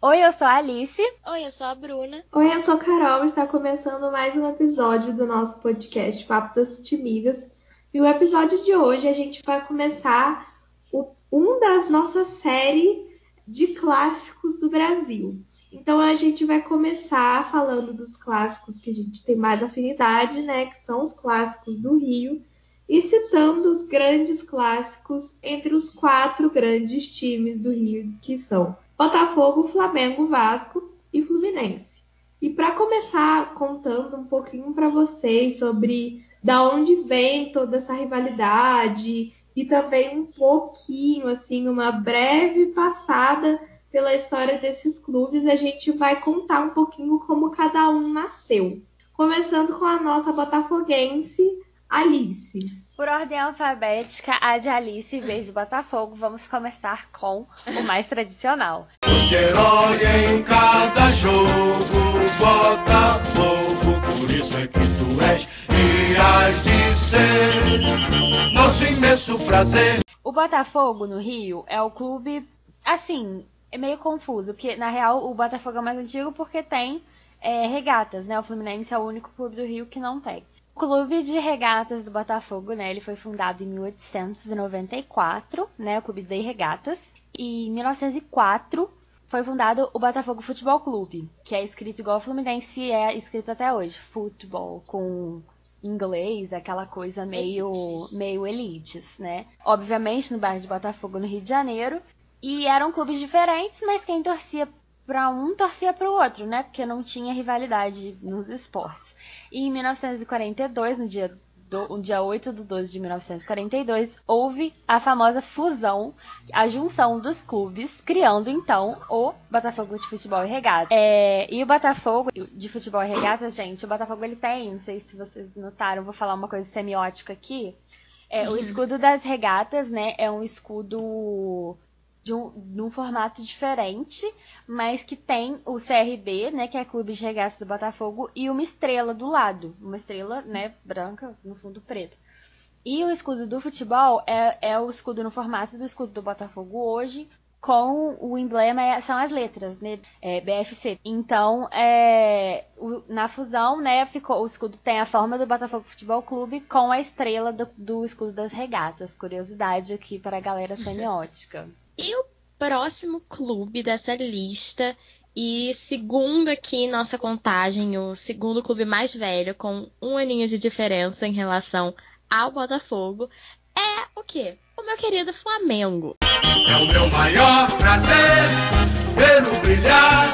Oi, eu sou a Alice. Oi, eu sou a Bruna. Oi, eu sou a Carol. Está começando mais um episódio do nosso podcast Papo das Futimigas. E o episódio de hoje a gente vai começar o, um das nossas séries de clássicos do Brasil. Então a gente vai começar falando dos clássicos que a gente tem mais afinidade, né? Que são os clássicos do Rio, e citando os grandes clássicos entre os quatro grandes times do Rio, que são Botafogo, Flamengo, Vasco e Fluminense. E para começar contando um pouquinho para vocês sobre da onde vem toda essa rivalidade e também um pouquinho assim, uma breve passada pela história desses clubes, a gente vai contar um pouquinho como cada um nasceu. Começando com a nossa botafoguense, Alice. Por ordem alfabética, a de Alice em vez de Botafogo, vamos começar com o mais tradicional. De herói em cada jogo, Botafogo, por isso é que tu és e has de ser nosso imenso prazer. O Botafogo no Rio é o clube, assim, é meio confuso, porque na real o Botafogo é mais antigo porque tem é, regatas, né? O Fluminense é o único clube do Rio que não tem. O Clube de Regatas do Botafogo, né? Ele foi fundado em 1894, né? O Clube de Regatas. E em 1904 foi fundado o Botafogo Futebol Clube, que é escrito igual o Fluminense é escrito até hoje, futebol com inglês, aquela coisa meio elites. meio elites, né? Obviamente no bairro de Botafogo, no Rio de Janeiro, e eram clubes diferentes, mas quem torcia para um torcia para o outro, né? Porque não tinha rivalidade nos esportes. E em 1942, no dia, do, no dia 8 de 12 de 1942, houve a famosa fusão, a junção dos clubes, criando então o Botafogo de Futebol e Regatas. É, e o Botafogo de Futebol e Regatas, gente, o Botafogo ele tem, não sei se vocês notaram, vou falar uma coisa semiótica aqui. É, uhum. O escudo das regatas, né, é um escudo de um, de um formato diferente, mas que tem o CRB, né, que é Clube de Regatas do Botafogo, e uma estrela do lado, uma estrela, né, branca no fundo preto. E o escudo do futebol é, é o escudo no formato do escudo do Botafogo hoje, com o emblema é, são as letras, né? É, BFC. Então, é, o, na fusão, né, ficou, o escudo tem a forma do Botafogo Futebol Clube com a estrela do, do escudo das regatas. Curiosidade aqui para a galera semiótica. E o próximo clube dessa lista, e segundo aqui nossa contagem, o segundo clube mais velho, com um aninho de diferença em relação ao Botafogo, é o quê? O meu querido Flamengo. É o meu maior prazer vê-lo brilhar,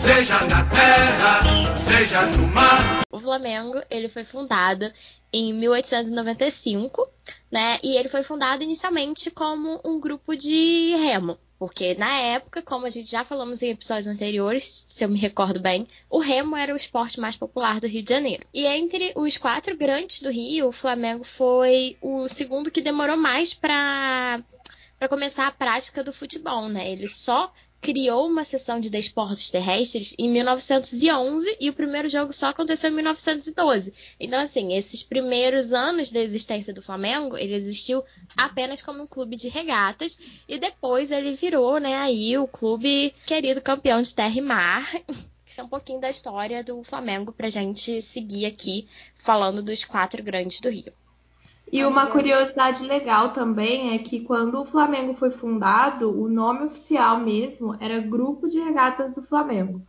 seja na terra, seja no mar. O Flamengo, ele foi fundado em 1895, né? E ele foi fundado inicialmente como um grupo de remo. Porque na época, como a gente já falamos em episódios anteriores, se eu me recordo bem, o remo era o esporte mais popular do Rio de Janeiro. E entre os quatro grandes do Rio, o Flamengo foi o segundo que demorou mais para para começar a prática do futebol, né? Ele só criou uma sessão de desportos terrestres em 1911 e o primeiro jogo só aconteceu em 1912. Então, assim, esses primeiros anos da existência do Flamengo, ele existiu apenas como um clube de regatas e depois ele virou, né, aí o clube querido campeão de terra e mar. É um pouquinho da história do Flamengo pra gente seguir aqui falando dos quatro grandes do Rio. E uma curiosidade legal também é que quando o Flamengo foi fundado, o nome oficial mesmo era Grupo de Regatas do Flamengo.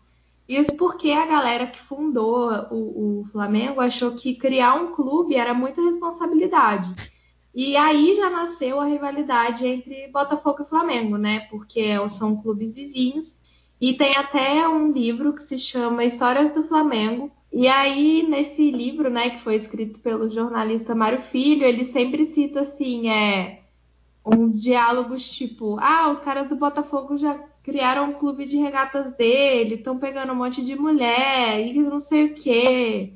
Isso porque a galera que fundou o, o Flamengo achou que criar um clube era muita responsabilidade. E aí já nasceu a rivalidade entre Botafogo e Flamengo, né? Porque são clubes vizinhos. E tem até um livro que se chama Histórias do Flamengo, e aí, nesse livro, né, que foi escrito pelo jornalista Mário Filho, ele sempre cita assim, é uns diálogos tipo, ah, os caras do Botafogo já criaram um clube de regatas dele, estão pegando um monte de mulher e não sei o quê.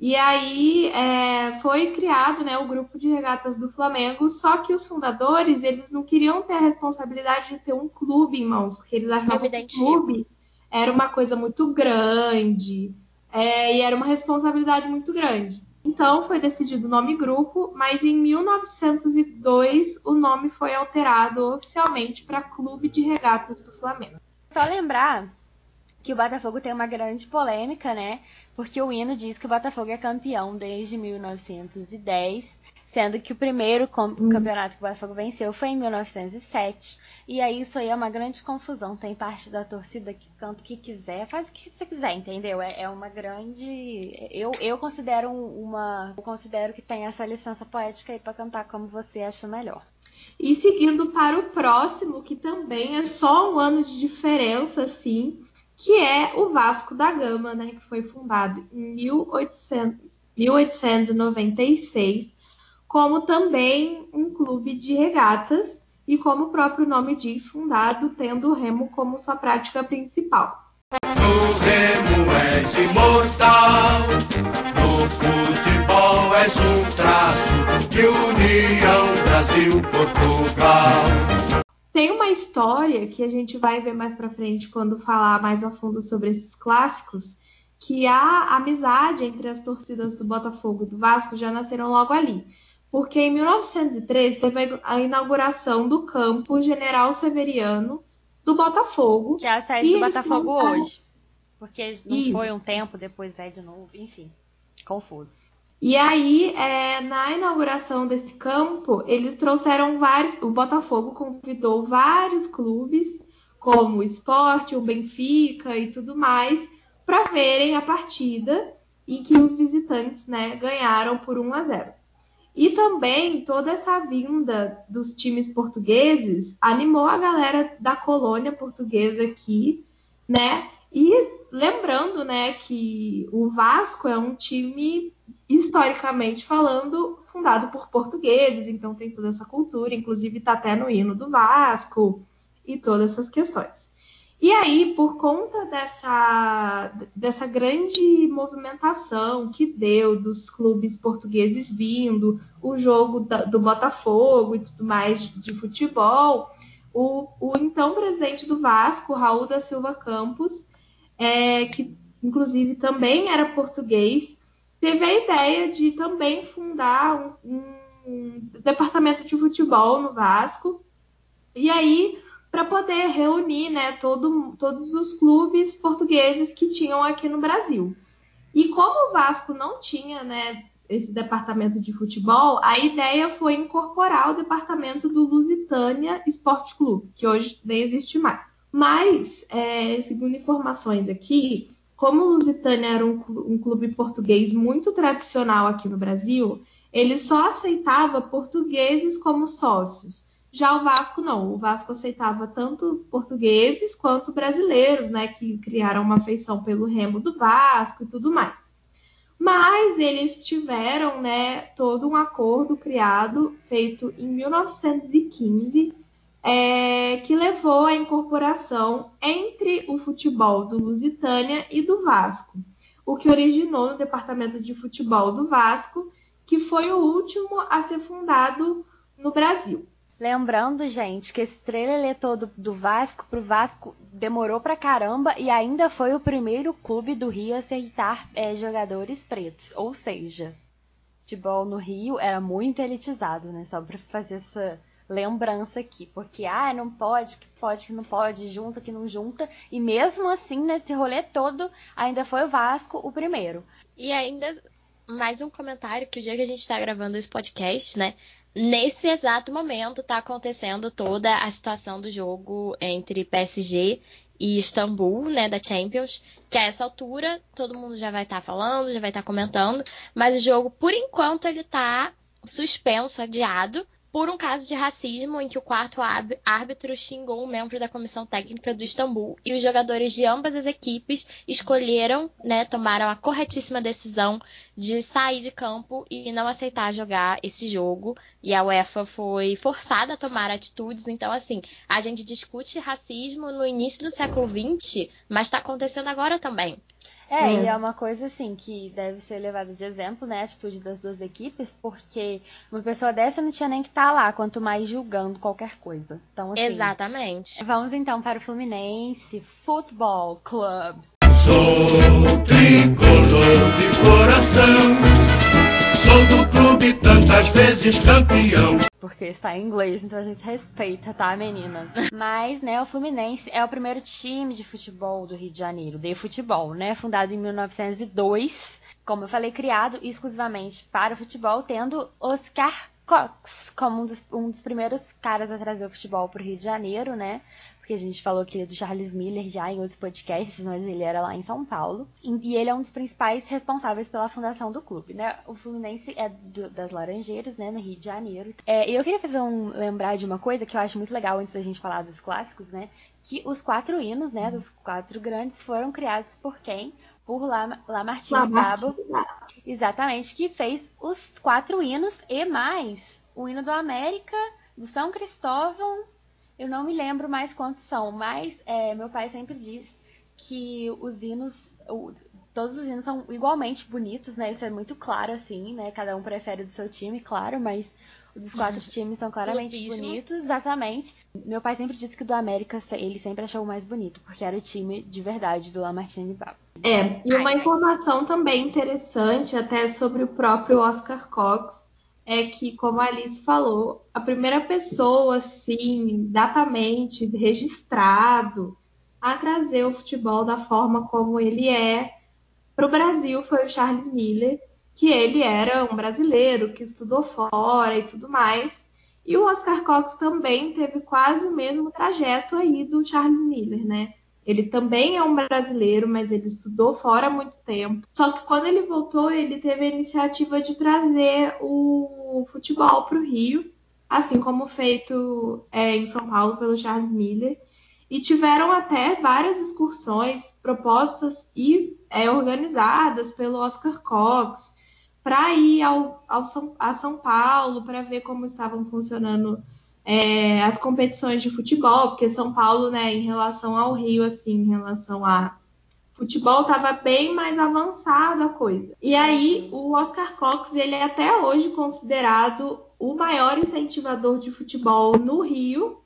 E aí é, foi criado né, o grupo de regatas do Flamengo, só que os fundadores eles não queriam ter a responsabilidade de ter um clube em mãos, porque eles achavam que o clube era uma coisa muito grande, é, e era uma responsabilidade muito grande. Então foi decidido o nome grupo, mas em 1902 o nome foi alterado oficialmente para Clube de Regatas do Flamengo. Só lembrar que o Botafogo tem uma grande polêmica, né? Porque o hino diz que o Botafogo é campeão desde 1910 sendo que o primeiro hum. campeonato que o Botafogo venceu foi em 1907. E aí isso aí é uma grande confusão. Tem parte da torcida que canta o que quiser, faz o que você quiser, entendeu? É, é uma grande. Eu, eu considero uma. Eu considero que tem essa licença poética aí para cantar como você acha melhor. E seguindo para o próximo, que também é só um ano de diferença, assim, que é o Vasco da Gama, né? Que foi fundado em 1800, 1896 como também um clube de regatas e, como o próprio nome diz, fundado tendo o remo como sua prática principal. No remo és imortal, no futebol és um traço de união Brasil-Portugal. História que a gente vai ver mais para frente quando falar mais a fundo sobre esses clássicos, que a amizade entre as torcidas do Botafogo e do Vasco já nasceram logo ali porque em 1913 teve a inauguração do campo General Severiano do Botafogo. Que é a sede do Botafogo hoje. Porque não Isso. foi um tempo, depois é de novo, enfim, confuso. E aí, é, na inauguração desse campo, eles trouxeram vários. O Botafogo convidou vários clubes, como o Esporte, o Benfica e tudo mais, para verem a partida em que os visitantes né, ganharam por 1 a 0. E também toda essa vinda dos times portugueses animou a galera da colônia portuguesa aqui, né? E lembrando, né, que o Vasco é um time historicamente falando fundado por portugueses, então tem toda essa cultura, inclusive está até no hino do Vasco e todas essas questões. E aí, por conta dessa, dessa grande movimentação que deu dos clubes portugueses vindo, o jogo da, do Botafogo e tudo mais de futebol, o, o, então presidente do Vasco, Raul da Silva Campos, é, que inclusive também era português, teve a ideia de também fundar um, um departamento de futebol no Vasco. E aí para poder reunir né, todo, todos os clubes portugueses que tinham aqui no Brasil. E como o Vasco não tinha né, esse departamento de futebol, a ideia foi incorporar o departamento do Lusitânia Esporte Clube, que hoje nem existe mais. Mas, é, segundo informações aqui, como o Lusitânia era um, um clube português muito tradicional aqui no Brasil, ele só aceitava portugueses como sócios. Já o Vasco não, o Vasco aceitava tanto portugueses quanto brasileiros, né, que criaram uma afeição pelo remo do Vasco e tudo mais. Mas eles tiveram, né, todo um acordo criado, feito em 1915, é, que levou à incorporação entre o futebol do Lusitânia e do Vasco, o que originou no departamento de futebol do Vasco, que foi o último a ser fundado no Brasil. Lembrando, gente, que esse trailer todo do Vasco pro Vasco demorou pra caramba e ainda foi o primeiro clube do Rio a aceitar é, jogadores pretos. Ou seja, futebol no Rio era muito elitizado, né? Só pra fazer essa lembrança aqui. Porque, ah, não pode, que pode, que não pode, junta, que não junta. E mesmo assim, nesse rolê todo, ainda foi o Vasco o primeiro. E ainda mais um comentário que o dia que a gente está gravando esse podcast, né? nesse exato momento está acontecendo toda a situação do jogo entre PSG e Istambul, né, da Champions, que a essa altura todo mundo já vai estar tá falando, já vai estar tá comentando, mas o jogo, por enquanto, ele está suspenso, adiado, por um caso de racismo em que o quarto árbitro xingou um membro da comissão técnica do Istambul e os jogadores de ambas as equipes escolheram, né, tomaram a corretíssima decisão de sair de campo e não aceitar jogar esse jogo. E a UEFA foi forçada a tomar atitudes. Então, assim, a gente discute racismo no início do século XX, mas está acontecendo agora também. É, hum. e é uma coisa assim que deve ser levada de exemplo, né? A atitude das duas equipes, porque uma pessoa dessa não tinha nem que estar tá lá, quanto mais julgando qualquer coisa. Então, assim, Exatamente. Vamos então para o Fluminense Futebol Club. Sou tricolor de coração, Sou do clube tantas vezes campeão. Porque está em inglês, então a gente respeita, tá, meninas? Mas, né, o Fluminense é o primeiro time de futebol do Rio de Janeiro, de futebol, né? Fundado em 1902, como eu falei, criado exclusivamente para o futebol, tendo Oscar Cox como um dos, um dos primeiros caras a trazer o futebol para o Rio de Janeiro, né? Porque a gente falou que ele é do Charles Miller já em outros podcasts, mas ele era lá em São Paulo. E ele é um dos principais responsáveis pela fundação do clube, né? O Fluminense é do, das Laranjeiras, né, no Rio de Janeiro. É, e eu queria fazer um lembrar de uma coisa que eu acho muito legal antes da gente falar dos clássicos, né? Que os quatro hinos, né, dos quatro grandes foram criados por quem? Por Lamartine Babo. Exatamente, que fez os quatro hinos e mais o hino do América, do São Cristóvão eu não me lembro mais quantos são, mas é, meu pai sempre diz que os hinos, o, todos os hinos são igualmente bonitos, né? Isso é muito claro, assim, né? Cada um prefere do seu time, claro, mas os dos quatro times são claramente bonitos, exatamente. Meu pai sempre disse que o do América ele sempre achou o mais bonito, porque era o time de verdade do Lamartine Babo. É, e uma informação também interessante até sobre o próprio Oscar Cox, é que, como a Alice falou, a primeira pessoa, assim, datamente registrado a trazer o futebol da forma como ele é para o Brasil foi o Charles Miller, que ele era um brasileiro que estudou fora e tudo mais. E o Oscar Cox também teve quase o mesmo trajeto aí do Charles Miller, né? Ele também é um brasileiro, mas ele estudou fora há muito tempo. Só que quando ele voltou, ele teve a iniciativa de trazer o futebol para o Rio, assim como feito é, em São Paulo pelo Charles Miller. E tiveram até várias excursões propostas e é, organizadas pelo Oscar Cox para ir ao, ao São, a São Paulo para ver como estavam funcionando é, as competições de futebol, porque São Paulo, né, em relação ao Rio, assim, em relação a futebol, estava bem mais avançada a coisa. E aí, o Oscar Cox, ele é até hoje considerado o maior incentivador de futebol no Rio,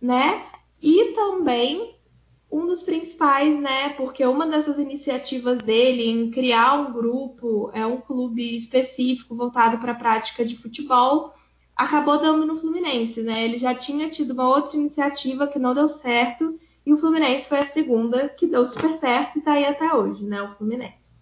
né? E também um dos principais, né? Porque uma dessas iniciativas dele em criar um grupo, é um clube específico voltado para a prática de futebol, acabou dando no Fluminense, né? Ele já tinha tido uma outra iniciativa que não deu certo e o Fluminense foi a segunda que deu super certo e tá aí até hoje, né? O Fluminense.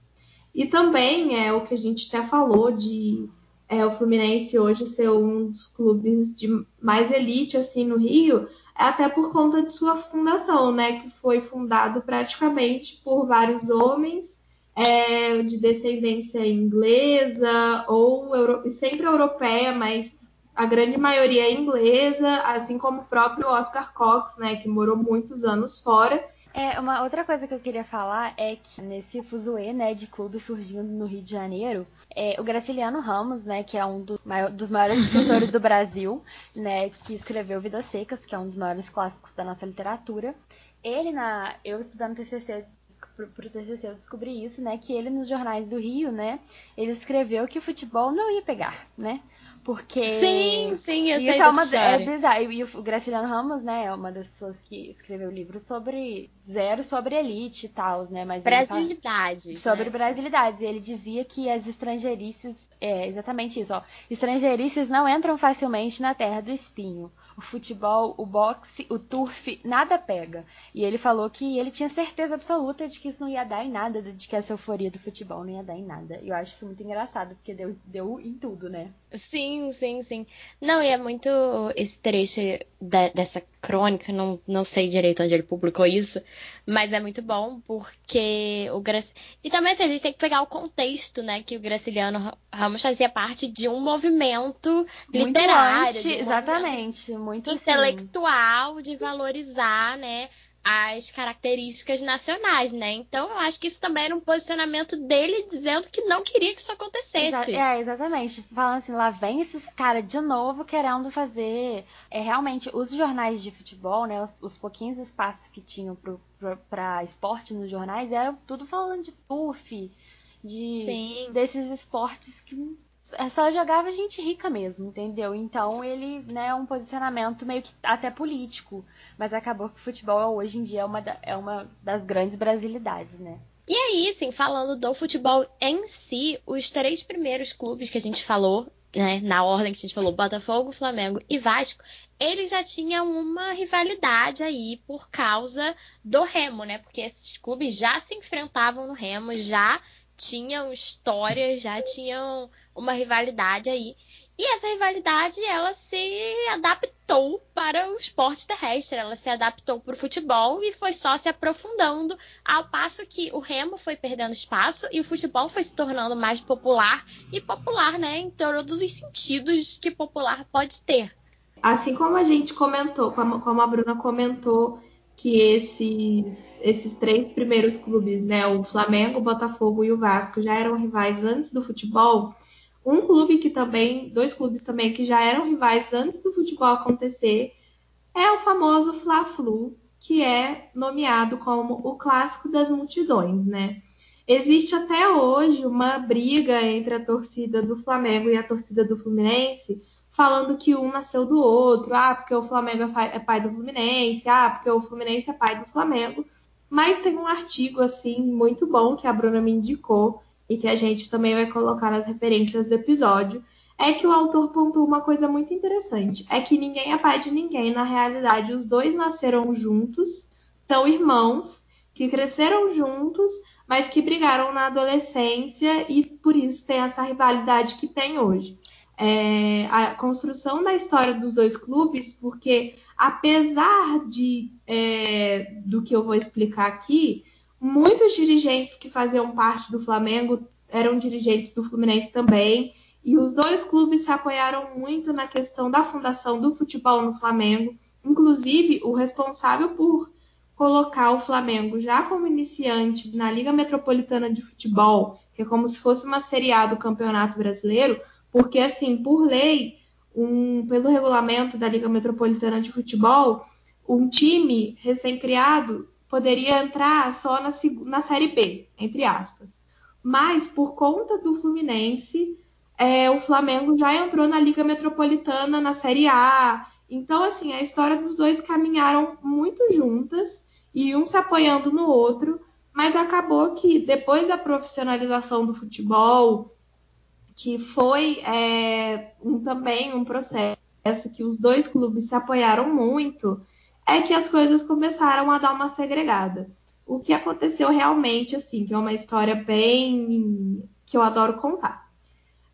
E também é o que a gente até falou de é, o Fluminense hoje ser um dos clubes de mais elite assim no Rio, é até por conta de sua fundação, né? Que foi fundado praticamente por vários homens é, de descendência inglesa ou euro... sempre europeia, mas a grande maioria é inglesa, assim como o próprio Oscar Cox, né, que morou muitos anos fora. É, uma outra coisa que eu queria falar é que nesse fuzuê, né, de clube surgindo no Rio de Janeiro, é, o Graciliano Ramos, né, que é um dos, dos maiores escritores do Brasil, né, que escreveu Vidas Secas, que é um dos maiores clássicos da nossa literatura, ele na, eu estudando TCC pro, pro TCC eu descobri isso, né, que ele nos jornais do Rio, né, ele escreveu que o futebol não ia pegar, né, porque. Sim, sim, eu sei é uma, é bizarro. E o Graciliano Ramos, né, é uma das pessoas que escreveu livros sobre. Zero sobre elite e tal, né? Mas Brasilidade. Sobre né? brasilidades. E ele dizia que as estrangeirices. É exatamente isso, ó. Estrangeirices não entram facilmente na terra do espinho o futebol, o boxe, o turf, nada pega. E ele falou que ele tinha certeza absoluta de que isso não ia dar em nada, de que essa euforia do futebol não ia dar em nada. E eu acho isso muito engraçado, porque deu, deu em tudo, né? Sim, sim, sim. Não, e é muito esse trecho de, dessa crônica, não, não sei direito onde ele publicou isso, mas é muito bom porque o Grac... E também assim, a gente tem que pegar o contexto, né? Que o Graciliano Ramos fazia parte de um movimento muito literário. Antes, um exatamente, muito assim. intelectual assim. de valorizar, né? As características nacionais, né? Então eu acho que isso também era um posicionamento dele dizendo que não queria que isso acontecesse. É, exatamente. Falando assim, lá vem esses caras de novo querendo fazer. É realmente os jornais de futebol, né? Os, os pouquinhos espaços que tinham para esporte nos jornais eram tudo falando de turf, de Sim. desses esportes que só jogava gente rica mesmo, entendeu? Então ele, né, é um posicionamento meio que até político, mas acabou que o futebol hoje em dia é uma, da, é uma das grandes brasilidades, né? E aí, assim, falando do futebol em si, os três primeiros clubes que a gente falou, né, na ordem que a gente falou, Botafogo, Flamengo e Vasco, eles já tinham uma rivalidade aí por causa do Remo, né? Porque esses clubes já se enfrentavam no Remo, já tinham histórias, já tinham uma rivalidade aí. E essa rivalidade, ela se adaptou para o esporte terrestre, ela se adaptou para o futebol e foi só se aprofundando, ao passo que o remo foi perdendo espaço e o futebol foi se tornando mais popular, e popular, né, em todos os sentidos que popular pode ter. Assim como a gente comentou, como a Bruna comentou, que esses, esses três primeiros clubes, né, o Flamengo, o Botafogo e o Vasco, já eram rivais antes do futebol, um clube que também, dois clubes também que já eram rivais antes do futebol acontecer, é o famoso Fla-Flu, que é nomeado como o clássico das multidões, né? Existe até hoje uma briga entre a torcida do Flamengo e a torcida do Fluminense, falando que um nasceu do outro, ah, porque o Flamengo é, é pai do Fluminense, ah, porque o Fluminense é pai do Flamengo. Mas tem um artigo assim muito bom que a Bruna me indicou e que a gente também vai colocar nas referências do episódio, é que o autor pontua uma coisa muito interessante: é que ninguém é pai de ninguém. Na realidade, os dois nasceram juntos, são irmãos que cresceram juntos, mas que brigaram na adolescência e por isso tem essa rivalidade que tem hoje. É, a construção da história dos dois clubes, porque apesar de é, do que eu vou explicar aqui, Muitos dirigentes que faziam parte do Flamengo eram dirigentes do Fluminense também. E os dois clubes se apoiaram muito na questão da fundação do futebol no Flamengo. Inclusive, o responsável por colocar o Flamengo já como iniciante na Liga Metropolitana de Futebol, que é como se fosse uma Série A do Campeonato Brasileiro, porque, assim, por lei, um, pelo regulamento da Liga Metropolitana de Futebol, um time recém-criado poderia entrar só na, na Série B, entre aspas. Mas, por conta do Fluminense, é, o Flamengo já entrou na Liga Metropolitana, na Série A. Então, assim, a história dos dois caminharam muito juntas e um se apoiando no outro, mas acabou que depois da profissionalização do futebol, que foi é, um, também um processo que os dois clubes se apoiaram muito, é que as coisas começaram a dar uma segregada. O que aconteceu realmente, assim, que é uma história bem que eu adoro contar.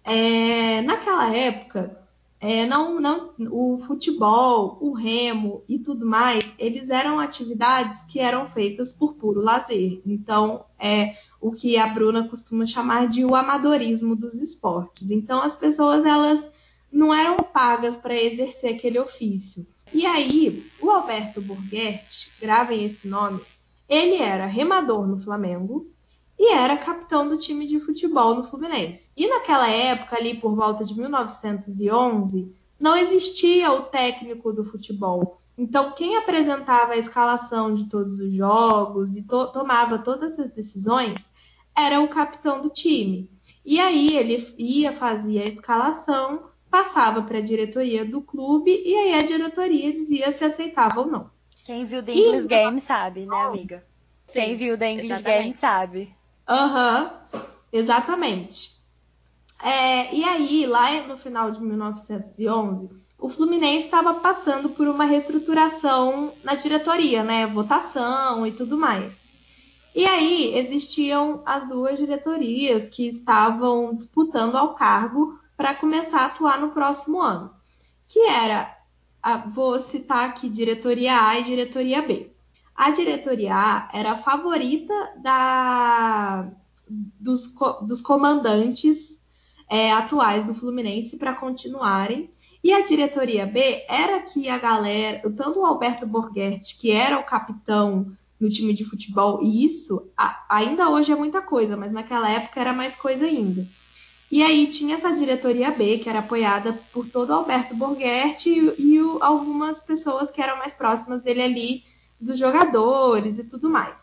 É, naquela época, é, não, não, o futebol, o remo e tudo mais, eles eram atividades que eram feitas por puro lazer. Então, é o que a Bruna costuma chamar de o amadorismo dos esportes. Então, as pessoas elas não eram pagas para exercer aquele ofício. E aí, o Alberto Borghetti, gravem esse nome, ele era remador no Flamengo e era capitão do time de futebol no Fluminense. E naquela época, ali por volta de 1911, não existia o técnico do futebol. Então, quem apresentava a escalação de todos os jogos e to tomava todas as decisões era o capitão do time. E aí ele ia, fazia a escalação, passava para a diretoria do clube e aí a diretoria dizia se aceitava ou não. Quem viu The English e... Game sabe, né, amiga? Sim, Quem viu The English exatamente. Game sabe. Aham, uhum, exatamente. É, e aí, lá no final de 1911, o Fluminense estava passando por uma reestruturação na diretoria, né? Votação e tudo mais. E aí existiam as duas diretorias que estavam disputando ao cargo para começar a atuar no próximo ano, que era, a, vou citar aqui diretoria A e diretoria B. A diretoria A era a favorita da, dos, dos comandantes é, atuais do Fluminense para continuarem. E a diretoria B era que a galera, tanto o Alberto Borghetti, que era o capitão no time de futebol, e isso a, ainda hoje é muita coisa, mas naquela época era mais coisa ainda. E aí tinha essa diretoria B, que era apoiada por todo o Alberto Borghetti e, e o, algumas pessoas que eram mais próximas dele ali, dos jogadores e tudo mais.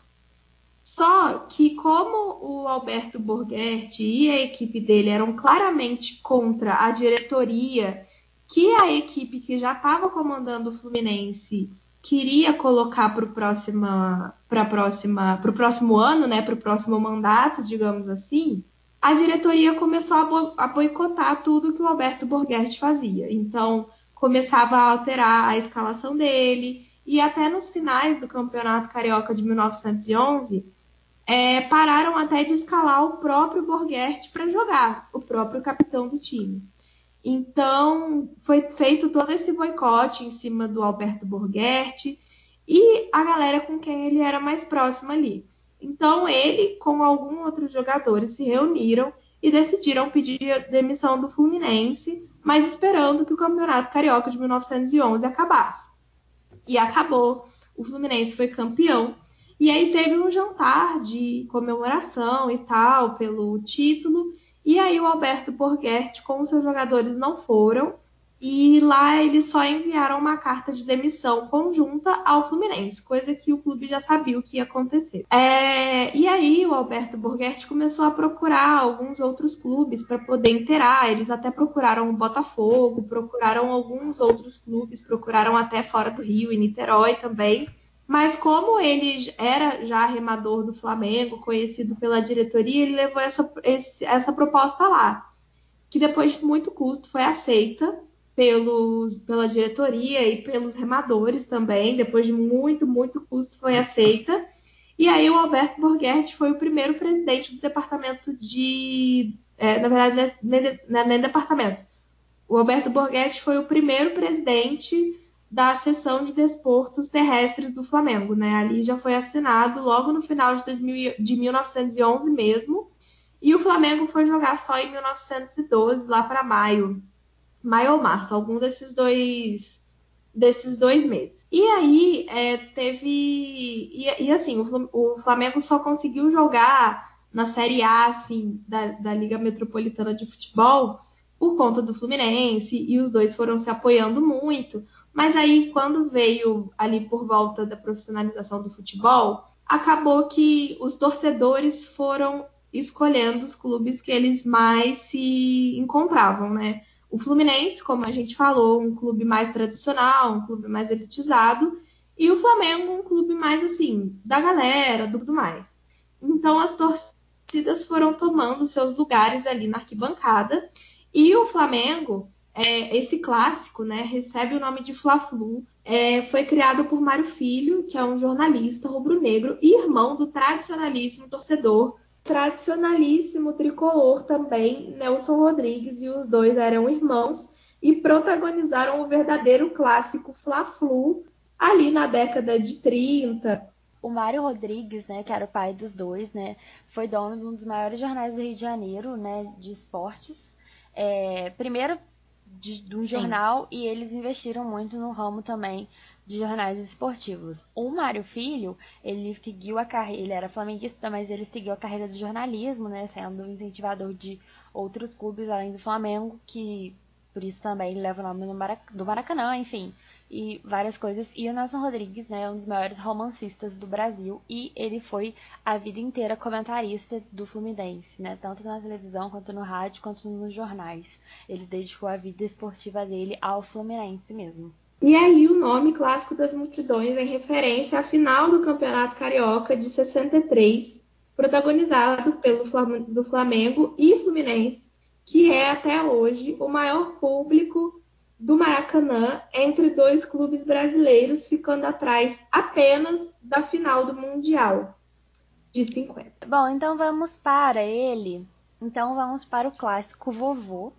Só que como o Alberto Borghetti e a equipe dele eram claramente contra a diretoria que a equipe que já estava comandando o Fluminense queria colocar para o próxima, próxima, próximo ano, né, para o próximo mandato, digamos assim, a diretoria começou a, boicotar tudo que o Alberto Borghetti fazia. Então, começava a alterar a escalação dele, e até nos finais do Campeonato Carioca de 1911, é, pararam até de escalar o próprio Borghetti para jogar, o próprio capitão do time. Então, foi feito todo esse boicote em cima do Alberto Borghetti e a galera com quem ele era mais próximo ali. Então, ele, com alguns outros jogadores, se reuniram e decidiram pedir demissão do Fluminense, mas esperando que o Campeonato Carioca de 1911 acabasse. E acabou. O Fluminense foi campeão. E aí teve um jantar de comemoração e tal pelo título. E aí o Alberto Borghetti com os seus jogadores não foram. E lá eles só enviaram uma carta de demissão conjunta ao Fluminense, coisa que o clube já sabia o que ia acontecer. É, e aí o Alberto Borghetti começou a procurar alguns outros clubes para poder inteirar. Eles até procuraram o Botafogo, procuraram alguns outros clubes, procuraram até fora do Rio, e Niterói também. Mas como ele era já remador do Flamengo, conhecido pela diretoria, ele levou essa, essa proposta lá, que depois de muito custo foi aceita pelos, pela diretoria e pelos remadores também. Depois de muito, muito custo foi aceita. E aí o Alberto Borghetti foi o primeiro presidente do departamento de... É, na verdade, nem, nem departamento. O Alberto Borghetti foi o primeiro presidente da seção de desportos terrestres do Flamengo, né? Ali já foi assinado logo no final de, 2000, de 1911 mesmo, e o Flamengo foi jogar só em 1912, lá para maio, maio ou março, algum desses dois desses dois meses. E aí é, teve e, e assim o, Flamengo só conseguiu jogar na Série A assim da, da Liga Metropolitana de Futebol por conta do Fluminense e os dois foram se apoiando muito. Mas aí, quando veio ali por volta da profissionalização do futebol, acabou que os torcedores foram escolhendo os clubes que eles mais se encontravam, né? O Fluminense, como a gente falou, um clube mais tradicional, um clube mais elitizado, e o Flamengo, um clube mais assim, da galera, tudo mais. Então as torcidas foram tomando seus lugares ali na arquibancada, e o Flamengo é, esse clássico, né, recebe o nome de Fla-Flu. É, foi criado por Mário Filho, que é um jornalista rubro-negro e irmão do tradicionalíssimo torcedor, tradicionalíssimo tricolor também, Nelson Rodrigues, e os dois eram irmãos e protagonizaram o verdadeiro clássico Fla-Flu ali na década de 30. O Mário Rodrigues, né, que era o pai dos dois, né, foi dono de um dos maiores jornais do Rio de Janeiro, né, de esportes. É, primeiro de, de um Sim. jornal e eles investiram muito no ramo também de jornais esportivos. O Mário Filho, ele seguiu a carreira, ele era flamenguista, mas ele seguiu a carreira de jornalismo, né, sendo incentivador de outros clubes além do Flamengo, que por isso também leva o nome do Maracanã, enfim e várias coisas. E o Nelson Rodrigues, né, é um dos maiores romancistas do Brasil e ele foi a vida inteira comentarista do Fluminense, né, tanto na televisão quanto no rádio quanto nos jornais. Ele dedicou a vida esportiva dele ao Fluminense mesmo. E aí o nome clássico das multidões em referência à final do Campeonato Carioca de 63, protagonizado pelo do Flamengo e Fluminense, que é até hoje o maior público do Maracanã entre dois clubes brasileiros, ficando atrás apenas da final do Mundial de 50. Bom, então vamos para ele. Então vamos para o clássico vovô,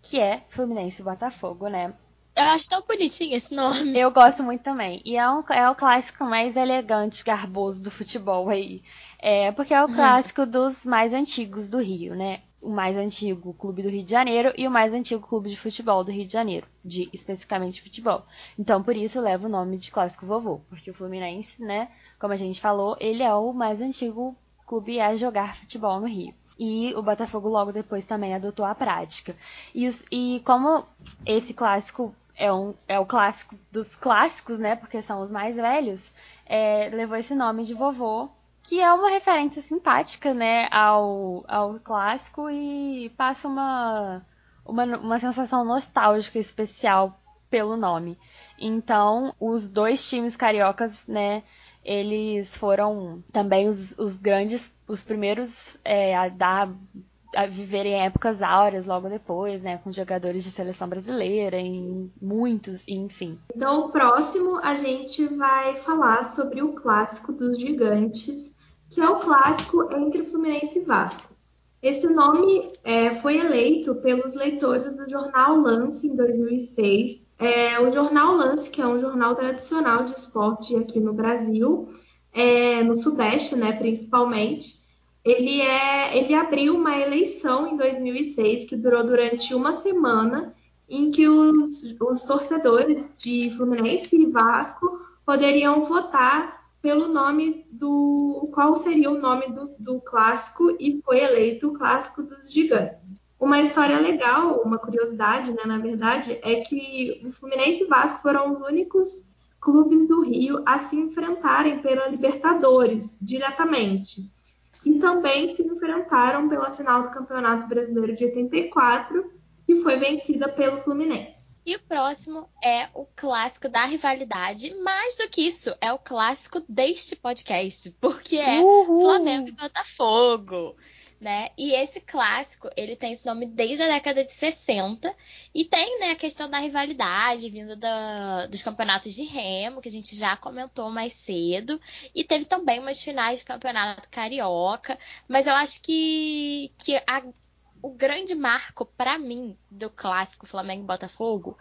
que é Fluminense e Botafogo, né? Eu acho tão bonitinho esse nome. Eu gosto muito também. E é, um, é o clássico mais elegante, garboso do futebol aí. É, porque é o clássico dos mais antigos do Rio, né? o mais antigo clube do Rio de Janeiro e o mais antigo clube de futebol do Rio de Janeiro, de especificamente futebol. Então, por isso leva o nome de Clássico Vovô, porque o Fluminense, né, como a gente falou, ele é o mais antigo clube a jogar futebol no Rio. E o Botafogo logo depois também adotou a prática. E, e como esse clássico é, um, é o clássico dos clássicos, né, porque são os mais velhos, é, levou esse nome de vovô que é uma referência simpática, né, ao, ao clássico e passa uma, uma, uma sensação nostálgica especial pelo nome. Então, os dois times cariocas, né, eles foram também os, os grandes, os primeiros é, a dar viverem épocas áureas logo depois, né, com jogadores de seleção brasileira, em muitos, enfim. Então, o próximo a gente vai falar sobre o clássico dos gigantes, que é o clássico entre Fluminense e Vasco. Esse nome é, foi eleito pelos leitores do jornal Lance em 2006. É, o jornal Lance, que é um jornal tradicional de esporte aqui no Brasil, é, no Sudeste, né, principalmente ele, é, ele abriu uma eleição em 2006 que durou durante uma semana, em que os, os torcedores de Fluminense e Vasco poderiam votar pelo nome do. qual seria o nome do, do clássico, e foi eleito o clássico dos gigantes. Uma história legal, uma curiosidade, né, na verdade, é que o Fluminense e Vasco foram os únicos clubes do Rio a se enfrentarem pela Libertadores diretamente e também se enfrentaram pela final do Campeonato Brasileiro de 84, que foi vencida pelo Fluminense. E o próximo é o clássico da rivalidade. Mais do que isso, é o clássico deste podcast, porque é Uhul. Flamengo e Botafogo né? E esse clássico, ele tem esse nome desde a década de 60 e tem, né, a questão da rivalidade vindo da, dos campeonatos de remo, que a gente já comentou mais cedo, e teve também umas finais de campeonato carioca, mas eu acho que, que a, o grande marco para mim do clássico Flamengo Botafogo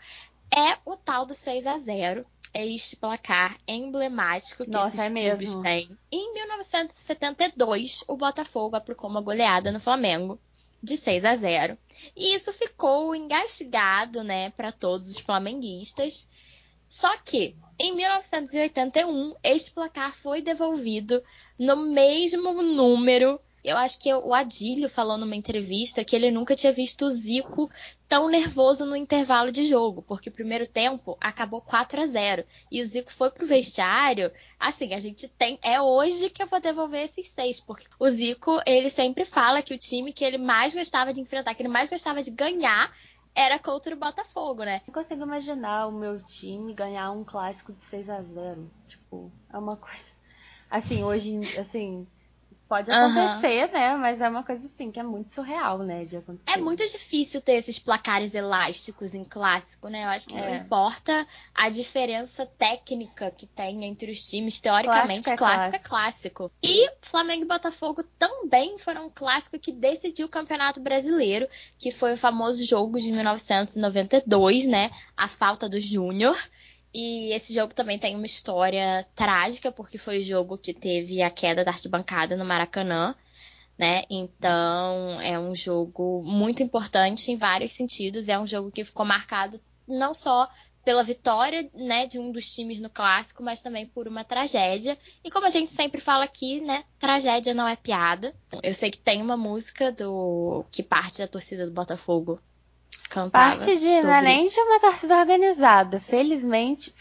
é o tal do 6 a 0 é este placar emblemático que Nossa, esses é clubes mesmo. têm. Em 1972, o Botafogo aplicou uma goleada no Flamengo de 6 a 0. E isso ficou engasgado, né, para todos os flamenguistas. Só que em 1981, este placar foi devolvido no mesmo número eu acho que o Adílio falou numa entrevista que ele nunca tinha visto o Zico tão nervoso no intervalo de jogo, porque o primeiro tempo acabou 4 a 0 e o Zico foi pro vestiário. Assim, a gente tem. É hoje que eu vou devolver esses seis, porque o Zico, ele sempre fala que o time que ele mais gostava de enfrentar, que ele mais gostava de ganhar, era contra o Botafogo, né? Eu consigo imaginar o meu time ganhar um clássico de 6 a 0 Tipo, é uma coisa. Assim, hoje, assim Pode acontecer, uhum. né? Mas é uma coisa assim que é muito surreal, né? De acontecer. É muito difícil ter esses placares elásticos em clássico, né? Eu acho que é. não importa a diferença técnica que tem entre os times. Teoricamente, clássico é clássico, é clássico. E Flamengo e Botafogo também foram um clássico que decidiu o Campeonato Brasileiro, que foi o famoso jogo de 1992, né? A falta do Júnior. E esse jogo também tem uma história trágica, porque foi o jogo que teve a queda da arquibancada no Maracanã, né? Então é um jogo muito importante em vários sentidos. É um jogo que ficou marcado não só pela vitória, né, de um dos times no clássico, mas também por uma tragédia. E como a gente sempre fala aqui, né, tragédia não é piada. Eu sei que tem uma música do que parte da torcida do Botafogo cantava. Parte de, sobre... não é nem de uma torcida organizada. Felizmente,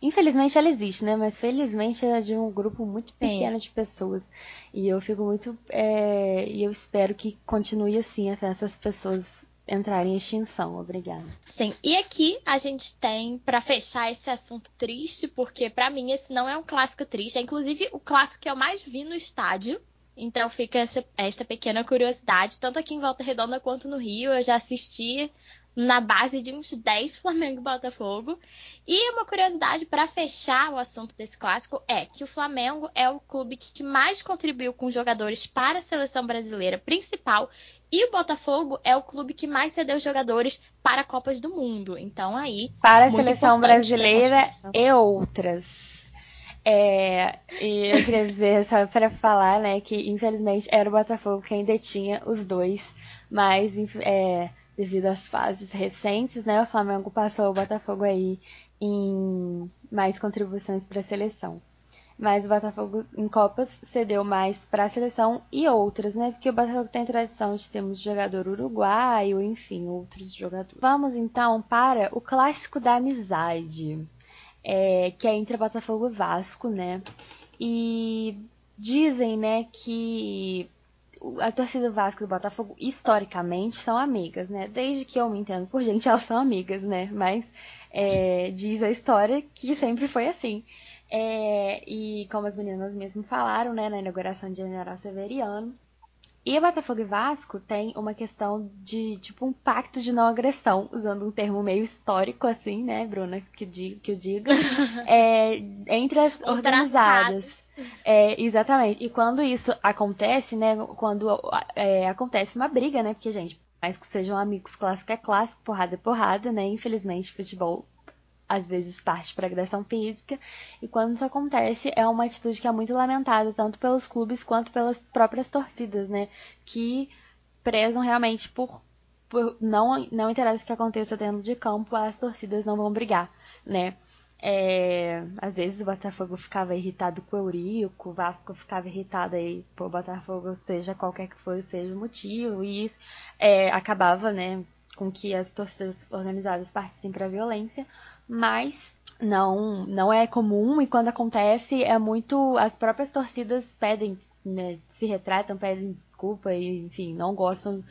infelizmente ela existe, né? Mas felizmente é de um grupo muito Sim. pequeno de pessoas. E eu fico muito. É... E eu espero que continue assim até essas pessoas entrarem em extinção. Obrigada. Sim. E aqui a gente tem, para fechar esse assunto triste, porque para mim esse não é um clássico triste. É inclusive o clássico que eu mais vi no estádio. Então fica essa, esta pequena curiosidade, tanto aqui em Volta Redonda quanto no Rio. Eu já assisti na base de uns 10 Flamengo e Botafogo. E uma curiosidade para fechar o assunto desse clássico é que o Flamengo é o clube que mais contribuiu com jogadores para a seleção brasileira principal e o Botafogo é o clube que mais cedeu jogadores para Copas do Mundo. Então aí para a seleção brasileira e outras. É, e eu queria dizer, só para falar, né, que infelizmente era o Botafogo quem detinha os dois, mas é, devido às fases recentes, né, o Flamengo passou o Botafogo aí em mais contribuições para a seleção. Mas o Botafogo em Copas cedeu mais para a seleção e outras, né? Porque o Botafogo tem tradição de termos jogador uruguaio, enfim, outros jogadores. Vamos então para o clássico da amizade é, que é entre Botafogo e Vasco, né? E dizem, né, que a torcida do Vasco e do Botafogo historicamente são amigas, né? Desde que eu me entendo por gente, elas são amigas, né? Mas É, diz a história que sempre foi assim. É, e como as meninas mesmo falaram, né, na inauguração de General Severiano. E Botafogo e Vasco tem uma questão de, tipo, um pacto de não agressão, usando um termo meio histórico, assim, né, Bruna, que, digo, que eu digo, é, entre as um organizadas. É, exatamente. E quando isso acontece, né, quando é, acontece uma briga, né, porque, gente, mais que sejam amigos, clássico é clássico, porrada é porrada, né, infelizmente, futebol às vezes parte para agressão física, e quando isso acontece é uma atitude que é muito lamentada tanto pelos clubes quanto pelas próprias torcidas, né, que prezam realmente por, por não não interessa o que aconteça dentro de campo, as torcidas não vão brigar, né? É, às vezes o Botafogo ficava irritado com o Eurico, o Vasco ficava irritado aí por Botafogo, seja qualquer que for seja o motivo, e isso é, acabava, né, com que as torcidas organizadas partissem para a violência, mas não não é comum e quando acontece é muito as próprias torcidas pedem né, se retratam pedem desculpa e enfim não gostam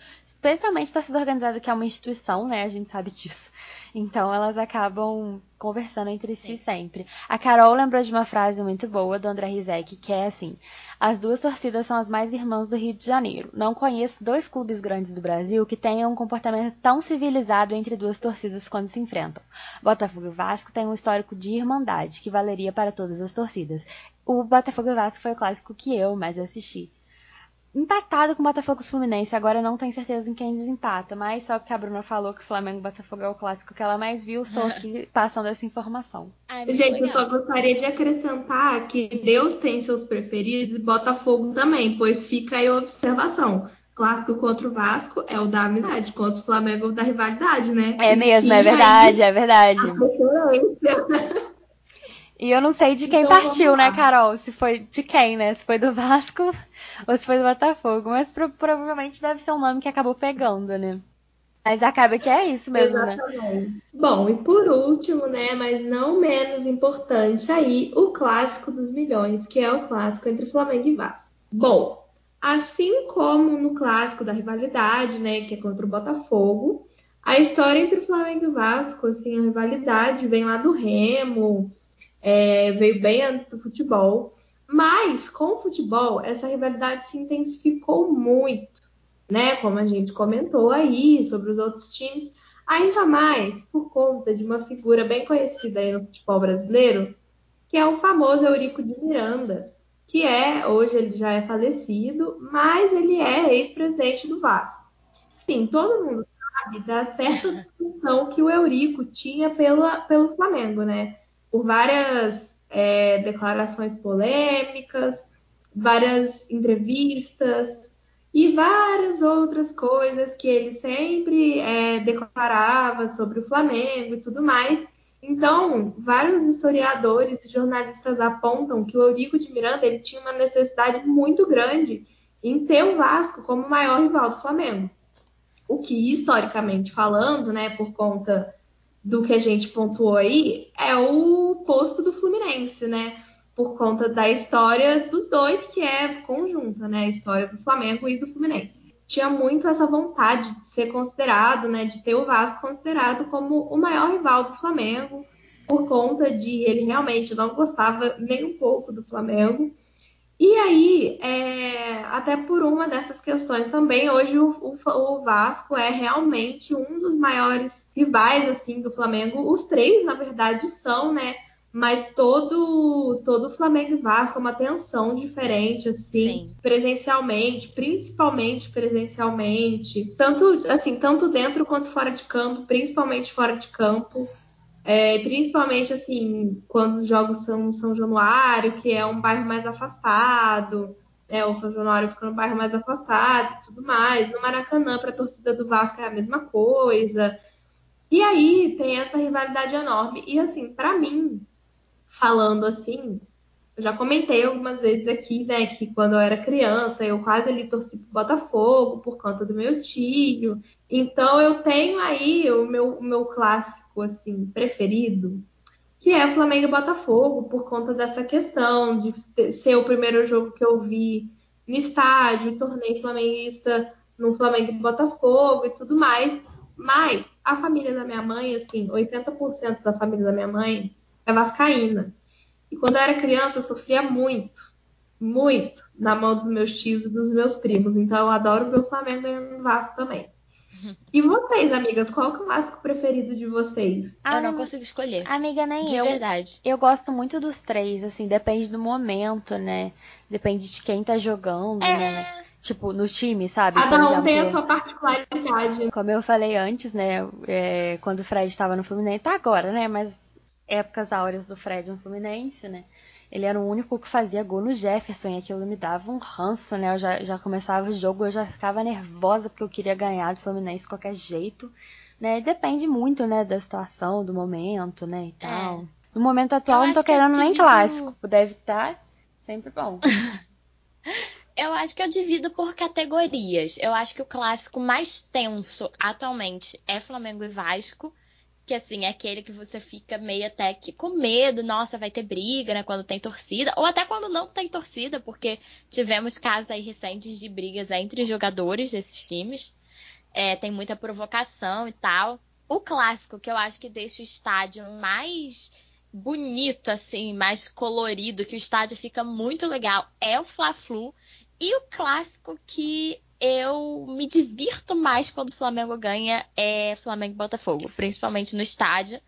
especialmente torcida organizada que é uma instituição né a gente sabe disso então elas acabam conversando entre si Sim. sempre. A Carol lembrou de uma frase muito boa do André Rizek, que é assim: As duas torcidas são as mais irmãs do Rio de Janeiro. Não conheço dois clubes grandes do Brasil que tenham um comportamento tão civilizado entre duas torcidas quando se enfrentam. Botafogo e Vasco têm um histórico de irmandade que valeria para todas as torcidas. O Botafogo e Vasco foi o clássico que eu mais assisti empatado com o Botafogo Fluminense. Agora não tenho certeza em quem desempata, mas só porque a Bruna falou que o Flamengo Botafogo é o clássico que ela mais viu, estou aqui passando essa informação. Ai, Gente, legal. eu só gostaria de acrescentar que Deus tem seus preferidos e Botafogo também, pois fica aí a observação. Clássico contra o Vasco é o da amizade, contra o Flamengo é o da rivalidade, né? É mesmo, é verdade, é verdade. E eu não sei de quem então, partiu, né, Carol? Se foi de quem, né? Se foi do Vasco ou se foi do Botafogo. Mas pro, provavelmente deve ser um nome que acabou pegando, né? Mas acaba que é isso mesmo, né? Exatamente. né? Bom, e por último, né, mas não menos importante aí, o clássico dos milhões, que é o clássico entre Flamengo e Vasco. Bom, assim como no clássico da rivalidade, né, que é contra o Botafogo, a história entre o Flamengo e o Vasco, assim, a rivalidade vem lá do Remo, é, veio bem do futebol. Mas com o futebol, essa rivalidade se intensificou muito, né? Como a gente comentou aí sobre os outros times, ainda mais por conta de uma figura bem conhecida aí no futebol brasileiro, que é o famoso Eurico de Miranda, que é, hoje ele já é falecido, mas ele é ex-presidente do Vasco. Sim, todo mundo sabe da certa discussão que o Eurico tinha pela, pelo Flamengo, né? Por várias é, declarações polêmicas, várias entrevistas e várias outras coisas que ele sempre é, declarava sobre o Flamengo e tudo mais. Então, vários historiadores e jornalistas apontam que o Eurico de Miranda ele tinha uma necessidade muito grande em ter o Vasco como maior rival do Flamengo. O que, historicamente falando, né, por conta do que a gente pontuou aí é o posto do Fluminense, né? Por conta da história dos dois, que é conjunta, né? A história do Flamengo e do Fluminense. Tinha muito essa vontade de ser considerado, né? De ter o Vasco considerado como o maior rival do Flamengo, por conta de ele realmente não gostava nem um pouco do Flamengo. E aí, é, até por uma dessas questões também, hoje o, o, o, Vasco é realmente um dos maiores rivais assim do Flamengo. Os três, na verdade, são, né? Mas todo todo Flamengo e Vasco é uma tensão diferente, assim, Sim. presencialmente, principalmente presencialmente, tanto assim, tanto dentro quanto fora de campo, principalmente fora de campo. É, principalmente assim, quando os jogos são no São Januário, que é um bairro mais afastado, né? O São Januário fica no bairro mais afastado e tudo mais. No Maracanã, para a torcida do Vasco é a mesma coisa. E aí tem essa rivalidade enorme. E assim, para mim, falando assim, eu já comentei algumas vezes aqui, né, que quando eu era criança, eu quase ali torci pro Botafogo por conta do meu tio. Então eu tenho aí o meu, o meu clássico assim preferido, que é Flamengo e Botafogo, por conta dessa questão de ser o primeiro jogo que eu vi no estádio, tornei flamenguista no Flamengo e Botafogo e tudo mais. Mas a família da minha mãe, assim, 80% da família da minha mãe é vascaína. E quando eu era criança, eu sofria muito, muito na mão dos meus tios e dos meus primos. Então eu adoro ver o Flamengo ganhando Vasco também. E vocês, amigas, qual é o clássico preferido de vocês? Eu não consigo escolher. Amiga, nem De eu. verdade. Eu gosto muito dos três, assim, depende do momento, né? Depende de quem tá jogando, né? É, Tipo, no time, sabe? Cada um tem a sua particularidade. Como eu falei antes, né? é, quando o Fred estava no Fluminense, tá agora, né? Mas épocas áureas do Fred no Fluminense, né? Ele era o único que fazia gol no Jefferson e aquilo me dava um ranço, né? Eu já, já começava o jogo, eu já ficava nervosa porque eu queria ganhar do Fluminense de qualquer jeito, né? Depende muito, né, da situação, do momento, né, e tal. No momento atual, Eu não tô que querendo nem divido- clássico. Deve estar sempre bom. Eu acho que eu divido por categorias. Eu acho que o clássico mais tenso atualmente é Flamengo e Vasco. Que assim, é aquele que você fica meio até que com medo, nossa, vai ter briga, né? Quando tem torcida, ou até quando não tem torcida, porque tivemos casos aí recentes de brigas entre jogadores desses times. É, tem muita provocação e tal. O clássico, que eu acho que deixa o estádio mais bonito, assim, mais colorido, que o estádio fica muito legal, é o Fla-Flu. E o clássico que eu me divirto mais quando o Flamengo ganha é Flamengo e Botafogo, principalmente no estádio.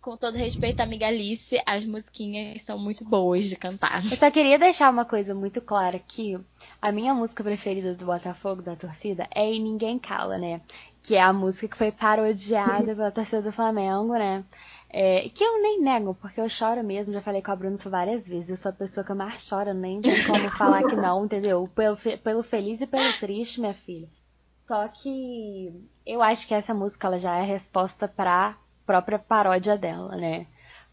Com todo respeito à amiga Alice, as musiquinhas são muito boas de cantar. Eu só queria deixar uma coisa muito clara aqui. A minha música preferida do Botafogo, da torcida, é E Ninguém Cala, né? Que é a música que foi parodiada pela torcida do Flamengo, né? É, que eu nem nego, porque eu choro mesmo, já falei com a Bruna isso várias vezes. Eu sou a pessoa que mais chora, nem tem como falar que não, entendeu? Pelo, pelo feliz e pelo triste, minha filha. Só que eu acho que essa música ela já é a resposta pra própria paródia dela, né?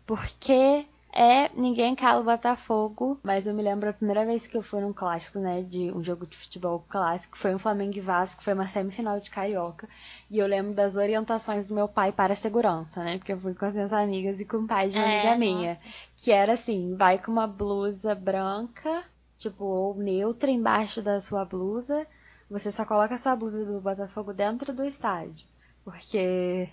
Porque é Ninguém Cala o Botafogo, mas eu me lembro a primeira vez que eu fui num clássico, né, de um jogo de futebol clássico, foi um Flamengo e Vasco, foi uma semifinal de Carioca, e eu lembro das orientações do meu pai para a segurança, né, porque eu fui com as minhas amigas e com o pai de uma amiga minha, nossa. que era assim, vai com uma blusa branca, tipo, ou neutra embaixo da sua blusa, você só coloca a sua blusa do Botafogo dentro do estádio, porque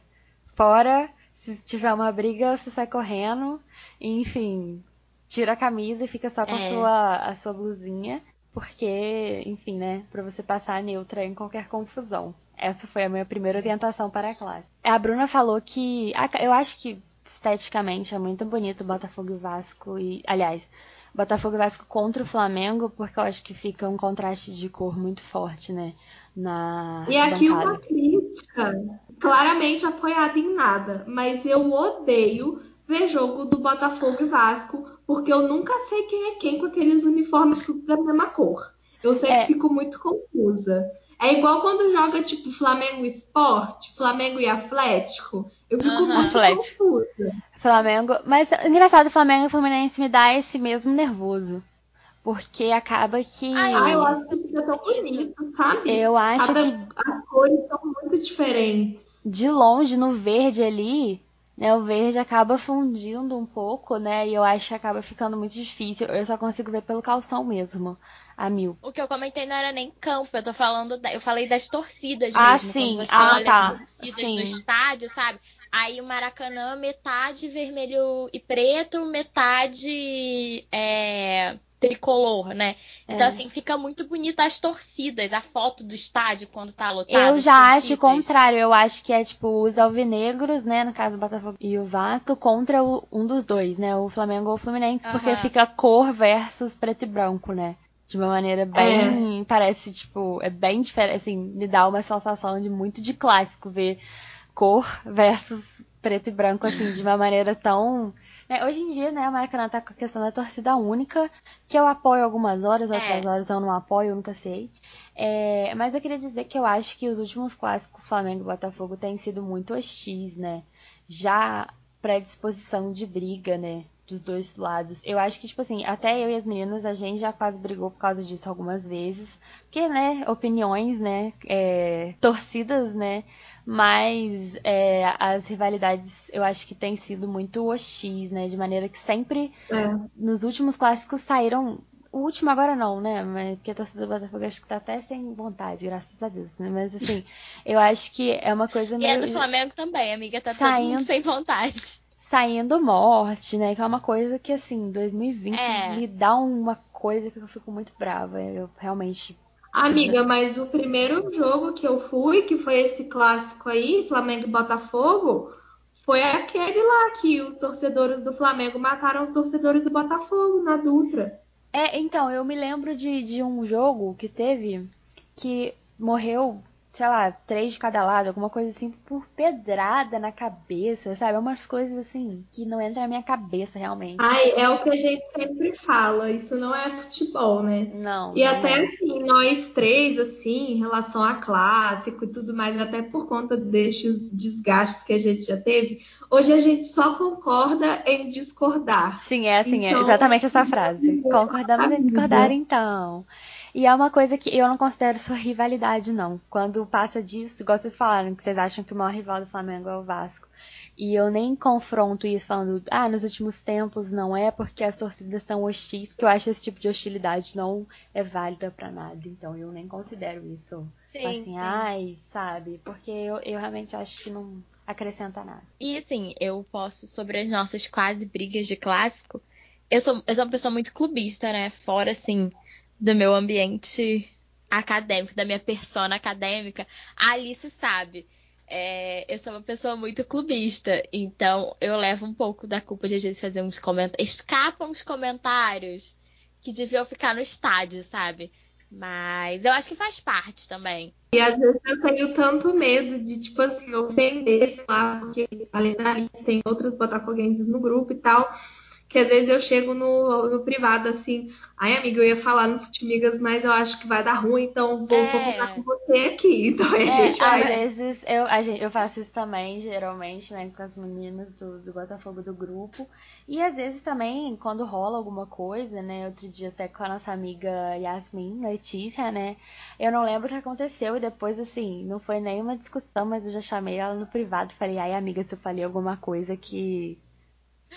fora, se tiver uma briga, você sai correndo, enfim, tira a camisa e fica só com a, É. sua, a sua blusinha, porque, enfim, né, pra você passar neutra em qualquer confusão. Essa foi a minha primeira orientação para a classe. A Bruna falou que, a- eu acho que esteticamente é muito bonito Botafogo e Vasco e, aliás, Botafogo e Vasco contra o Flamengo, porque eu acho que fica um contraste de cor muito forte, né, na E aqui bancada. uma crítica, claramente apoiada em nada, mas eu odeio ver jogo do Botafogo e Vasco, porque eu nunca sei quem é quem com aqueles uniformes tudo da mesma cor. Eu sempre É. fico muito confusa. É igual quando joga tipo Flamengo Esporte, Flamengo e Atlético. Eu fico Aham. muito Atlético. confusa. Flamengo. Mas engraçado, Flamengo e Fluminense me dá esse mesmo nervoso. Porque acaba que. Ah, eu acho que fica tão bonito, sabe? eu acho Cada- que As cores são muito diferentes. de longe, no verde ali, né? O verde acaba fundindo um pouco, né? E eu acho que acaba ficando muito difícil. Eu só consigo ver pelo calção mesmo. A mil. O que eu comentei não era nem campo, eu tô falando, da- eu falei das torcidas Ah, mesmo. sim. Quando você Ah, olha tá. as torcidas Sim. do estádio, sabe? Aí o Maracanã, metade vermelho e preto, metade é, tricolor, né? Então, É. assim, fica muito bonita as torcidas, a foto do estádio quando tá lotado. Eu já acho o contrário. Eu acho que é tipo os alvinegros, né? No caso do Botafogo e o Vasco, contra o- um dos dois, né? O Flamengo ou o Fluminense, porque Aham. fica cor versus preto e branco, né? De uma maneira bem. Parece, tipo, é bem diferente. Assim, me dá uma sensação de muito de clássico ver cor versus preto e branco, assim, de uma maneira tão. né, Hoje em dia, né, o Maracanã tá com a questão da torcida única, que eu apoio algumas horas, outras É. horas eu não apoio, eu nunca sei. É, mas eu queria dizer que eu acho que os últimos clássicos Flamengo e Botafogo têm sido muito hostis, né? Já predisposição de briga, né? Dos dois lados. Eu acho que, tipo assim, até eu e as meninas, a gente já quase brigou por causa disso algumas vezes. Porque, né, opiniões, né? é, torcidas, né? Mas é, as rivalidades eu acho que têm sido muito hostis, né? De maneira que sempre É. nos últimos clássicos saíram O último agora não, né? Mas porque a torcida do Botafogo acho que tá até sem vontade, graças a Deus, né? Mas assim, eu acho que é uma coisa meio. E é do Flamengo também, amiga, tá Saindo... todo mundo sem vontade saindo morte, né? Que é uma coisa que, assim, 2020 é. me dá uma coisa que eu fico muito brava. Eu realmente. Amiga, mas o primeiro jogo que eu fui, que foi esse clássico aí, Flamengo e Botafogo, foi aquele lá que os torcedores do Flamengo mataram os torcedores do Botafogo na Dutra. É, então, eu me lembro de, de um jogo que teve que morreu sei lá, três de cada lado, alguma coisa assim, por pedrada na cabeça, sabe? Umas coisas assim que não entra na minha cabeça realmente. Ai, é o que a gente sempre fala, isso não é futebol, né? Não. E não até é. assim, nós três, assim, em relação a clássico e tudo mais, até por conta destes desgastes que a gente já teve, hoje a gente só concorda em discordar. Sim, é assim, é então, é exatamente essa frase. Concordamos em discordar, então. E é uma coisa que eu não considero sua rivalidade, não. Quando passa disso, igual vocês falaram, que vocês acham que o maior rival do Flamengo é o Vasco. E eu nem confronto isso falando, ah, nos últimos tempos não é porque as torcidas estão hostis, porque eu acho esse tipo de hostilidade não é válida para nada. Então eu nem considero isso sim, assim, sim. ai, sabe? Porque eu, eu realmente acho que não acrescenta nada. E assim, eu posso, sobre as nossas quase brigas de clássico, eu sou, eu sou uma pessoa muito clubista, né? Fora, assim, do meu ambiente acadêmico, da minha persona acadêmica, a Alice sabe. É, eu sou uma pessoa muito clubista, então eu levo um pouco da culpa de às vezes fazer uns comentários. Escapam os comentários que deviam ficar no estádio, sabe? Mas eu acho que faz parte também. E às vezes eu tenho tanto medo de, tipo assim, ofender, sei lá, porque além da Alice tem outros botafoguenses no grupo e tal que às vezes eu chego no, no privado assim, ai amiga, eu ia falar no Futimigas, mas eu acho que vai dar ruim, então vou, é. vou ficar com você aqui. Então a é, gente vai. Às vezes eu, a gente, eu faço isso também, geralmente, né, com as meninas do, do Botafogo do grupo. E às vezes também, quando rola alguma coisa, né, outro dia até com a nossa amiga Yasmin, Letícia, né, eu não lembro o que aconteceu e depois, assim, não foi nenhuma discussão, mas eu já chamei ela no privado e falei, ai amiga, se eu falei alguma coisa que.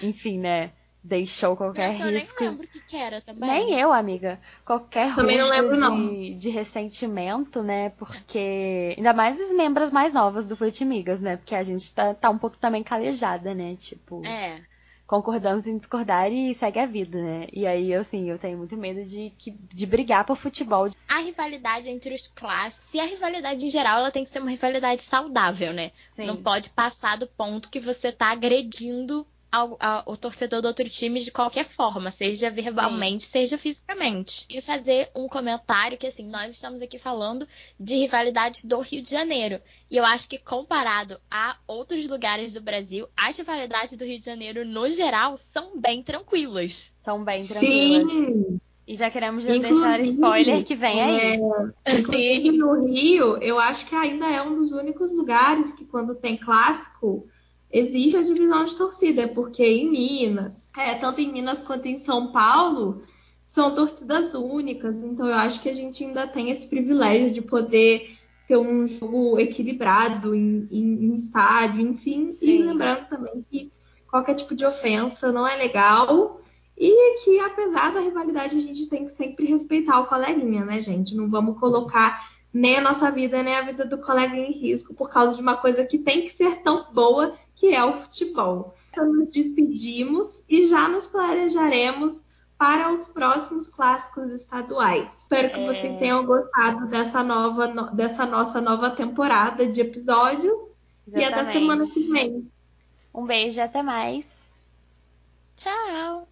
Enfim, né? Deixou qualquer Nossa, risco. Eu nem lembro o que, que era também. Nem eu, amiga. Qualquer também não lembro, de, não. de ressentimento, né? Porque. Ainda mais as membros mais novas do Futimigas, né? Porque a gente tá, tá um pouco também calejada, né? Tipo. É. Concordamos em discordar e segue a vida, né? E aí, assim, eu tenho muito medo de, de brigar por futebol. A rivalidade entre os clássicos, e a rivalidade em geral, ela tem que ser uma rivalidade saudável, né? Sim. Não pode passar do ponto que você tá agredindo ao, ao, o torcedor do outro time de qualquer forma, seja verbalmente, Sim. seja fisicamente. E fazer um comentário que, assim, nós estamos aqui falando de rivalidade do Rio de Janeiro. E eu acho que comparado a outros lugares do Brasil, as rivalidades do Rio de Janeiro, no geral, são bem tranquilas. São bem tranquilas. Sim. E já queremos já deixar spoiler que vem aí. É, Sim. no Rio, eu acho que ainda é um dos únicos lugares que quando tem clássico, existe a divisão de torcida, porque em Minas, é, tanto em Minas quanto em São Paulo, são torcidas únicas. Então eu acho que a gente ainda tem esse privilégio de poder ter um jogo equilibrado em, em, em estádio, enfim. Sim. E lembrando também que qualquer tipo de ofensa não é legal. E que, apesar da rivalidade, a gente tem que sempre respeitar o coleguinha, né, gente? Não vamos colocar nem a nossa vida, nem a vida do colega em risco por causa de uma coisa que tem que ser tão boa que é o futebol. Então, nos despedimos e já nos planejaremos para os próximos clássicos estaduais. Espero que é... vocês tenham gostado dessa nova, dessa nossa nova temporada de episódios Exatamente. e até semana que vem. Um beijo, até mais. Tchau.